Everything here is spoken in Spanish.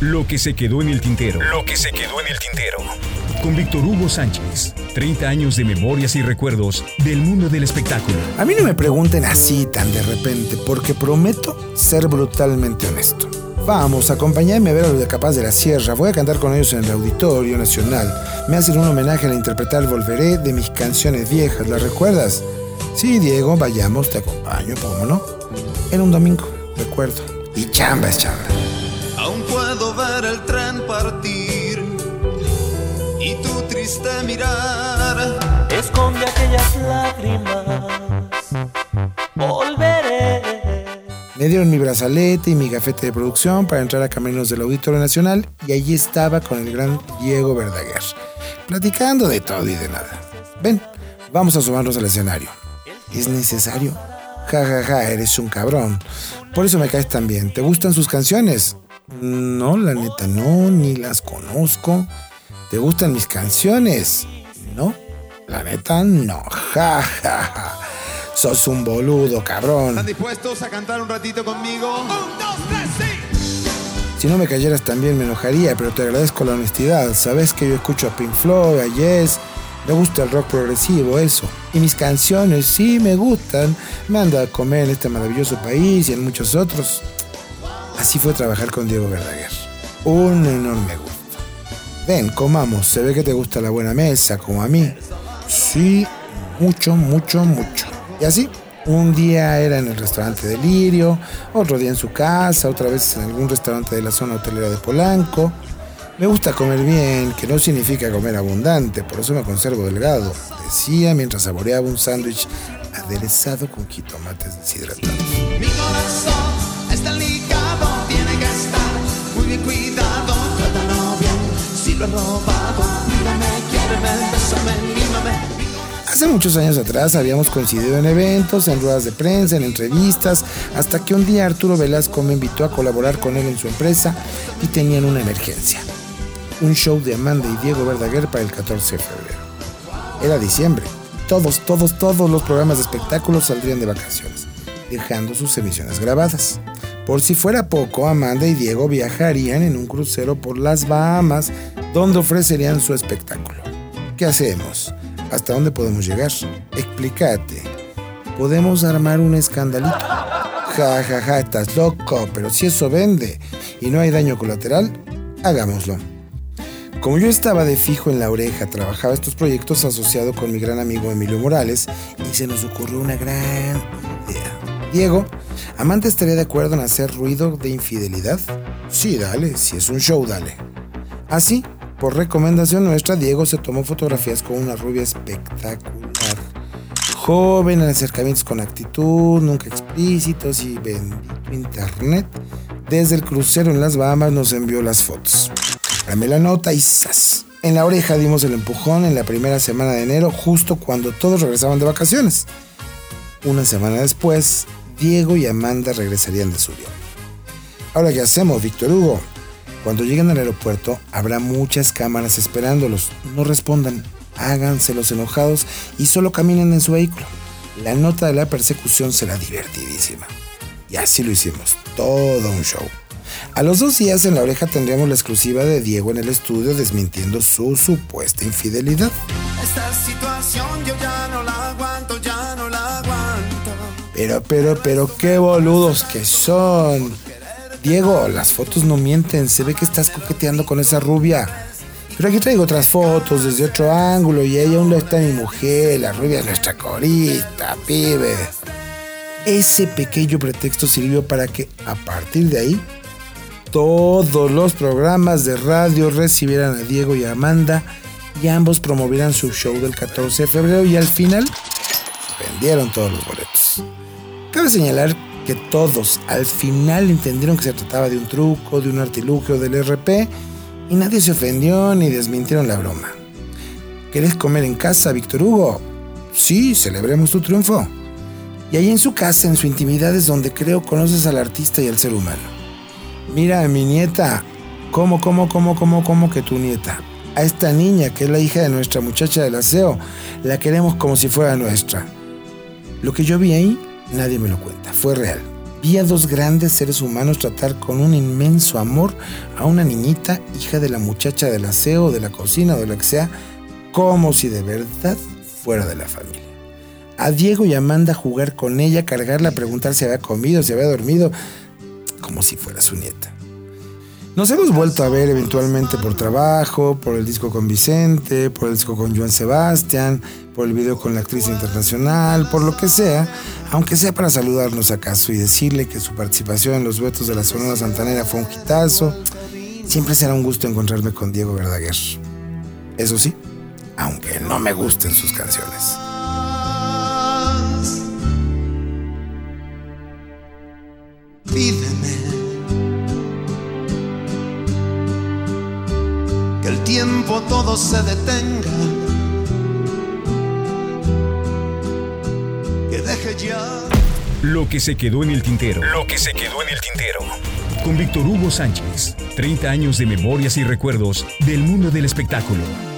Lo que se quedó en el tintero. Lo que se quedó en el tintero. Con Víctor Hugo Sánchez. 30 años de memorias y recuerdos del mundo del espectáculo. A mí no me pregunten así tan de repente, porque prometo ser brutalmente honesto. Vamos, acompañadme a ver a los de Capaz de la Sierra. Voy a cantar con ellos en el Auditorio Nacional. Me hacen un homenaje al interpretar Volveré de mis canciones viejas. ¿Las recuerdas? Sí, Diego, vayamos, te acompaño, ¿cómo no? Era un domingo, recuerdo. Y chamba es chamba. Puedo ver el tren partir y tu triste mirar esconde aquellas lágrimas. Volveré. Me dieron mi brazalete y mi gafete de producción para entrar a Caminos del Auditorio Nacional y allí estaba con el gran Diego Verdaguer, platicando de todo y de nada. Ven, vamos a sumarnos al escenario. ¿Es necesario? Ja, ja, ja, eres un cabrón. Por eso me caes tan bien. ¿Te gustan sus canciones? No, la neta, no, ni las conozco. ¿Te gustan mis canciones? No, la neta, no. Ja, ja, ja. Sos un boludo, cabrón. ¿Están dispuestos a cantar un ratito conmigo? Un, dos, tres, sí. Si no me cayeras también me enojaría, pero te agradezco la honestidad. Sabes que yo escucho a Pink Floyd, a Yes, me gusta el rock progresivo, eso. Y mis canciones sí me gustan. Me anda a comer en este maravilloso país y en muchos otros. Así fue trabajar con Diego Verdaguer. Un enorme gusto. Ven, comamos. Se ve que te gusta la buena mesa, como a mí. Sí, mucho, mucho, mucho. Y así, un día era en el restaurante Delirio, otro día en su casa, otra vez en algún restaurante de la zona hotelera de Polanco. Me gusta comer bien, que no significa comer abundante, por eso me conservo delgado, decía mientras saboreaba un sándwich aderezado con jitomates deshidratados. Mi corazón está cuidado. Trátalo bien, si lo robado, mírame, quiéreme, bésame, mímame. Hace muchos años atrás habíamos coincidido en eventos, en ruedas de prensa, en entrevistas, hasta que un día Arturo Velasco me invitó a colaborar con él en su empresa y tenían una emergencia. Un show de Amanda y Diego Verdaguer para el 14 de febrero. Era diciembre. Todos, todos, todos los programas de espectáculos saldrían de vacaciones, dejando sus emisiones grabadas. Por si fuera poco, Amanda y Diego viajarían en un crucero por las Bahamas, donde ofrecerían su espectáculo. ¿Qué hacemos? ¿Hasta dónde podemos llegar? Explícate. ¿Podemos armar un escandalito? Ja, ja, ja, estás loco, pero si eso vende y no hay daño colateral, hagámoslo. Como yo estaba de fijo en la oreja, trabajaba estos proyectos asociado con mi gran amigo Emilio Morales y se nos ocurrió una gran idea. Diego, ¿Amante estaría de acuerdo en hacer ruido de infidelidad? Sí, dale, si es un show, dale. Así, por recomendación nuestra, Diego se tomó fotografías con una rubia espectacular. Joven, en acercamientos con actitud, nunca explícitos y bendito internet. Desde el crucero en las Bahamas nos envió las fotos. Dame la nota y ¡zas! En la oreja dimos el empujón en la primera semana de enero, justo cuando todos regresaban de vacaciones. Una semana después, Diego y Amanda regresarían de su viaje. Ahora, ¿qué hacemos, Víctor Hugo? Cuando lleguen al aeropuerto, habrá muchas cámaras esperándolos. No respondan, háganse los enojados y solo caminen en su vehículo. La nota de la persecución será divertidísima. Y así lo hicimos, todo un show. A los dos días en la oreja tendríamos la exclusiva de Diego en el estudio desmintiendo su supuesta infidelidad. Esta situación yo ya no la Pero, pero, pero, qué boludos que son. Diego, las fotos no mienten, se ve que estás coqueteando con esa rubia. Pero aquí traigo otras fotos desde otro ángulo y ella aún está mi mujer, la rubia es nuestra corista, pibe. Ese pequeño pretexto sirvió para que, a partir de ahí, todos los programas de radio recibieran a Diego y a Amanda y ambos promovieran su show del 14 de febrero y al final vendieron todos los boletos. Cabe señalar que todos al final entendieron que se trataba de un truco, de un artilugio del RP y nadie se ofendió ni desmintieron la broma. ¿Querés comer en casa, Víctor Hugo? Sí, celebremos tu triunfo. Y ahí en su casa, en su intimidad, es donde creo conoces al artista y al ser humano. Mira a mi nieta. ¿Cómo, cómo, cómo, cómo, cómo que tu nieta? A esta niña, que es la hija de nuestra muchacha del aseo, la queremos como si fuera nuestra. Lo que yo vi ahí, nadie me lo cuenta. Fue real. Vi a dos grandes seres humanos tratar con un inmenso amor a una niñita, hija de la muchacha del aseo, de la cocina o de lo que sea, como si de verdad fuera de la familia. A Diego y Amanda jugar con ella, cargarla, preguntar si había comido, si había dormido, como si fuera su nieta. Nos hemos vuelto a ver eventualmente por trabajo, por el disco con Vicente, por el disco con Joan Sebastián, por el video con la actriz internacional, por lo que sea, aunque sea para saludarnos acaso y decirle que su participación en los duetos de la Sonora Santanera fue un hitazo, siempre será un gusto encontrarme con Diego Verdaguer. Eso sí, aunque no me gusten sus canciones. Pídeme que el tiempo todo se detenga, que deje ya. Lo que se quedó en el tintero. Lo que se quedó en el tintero. Con Víctor Hugo Sánchez. 30 años de memorias y recuerdos del mundo del espectáculo.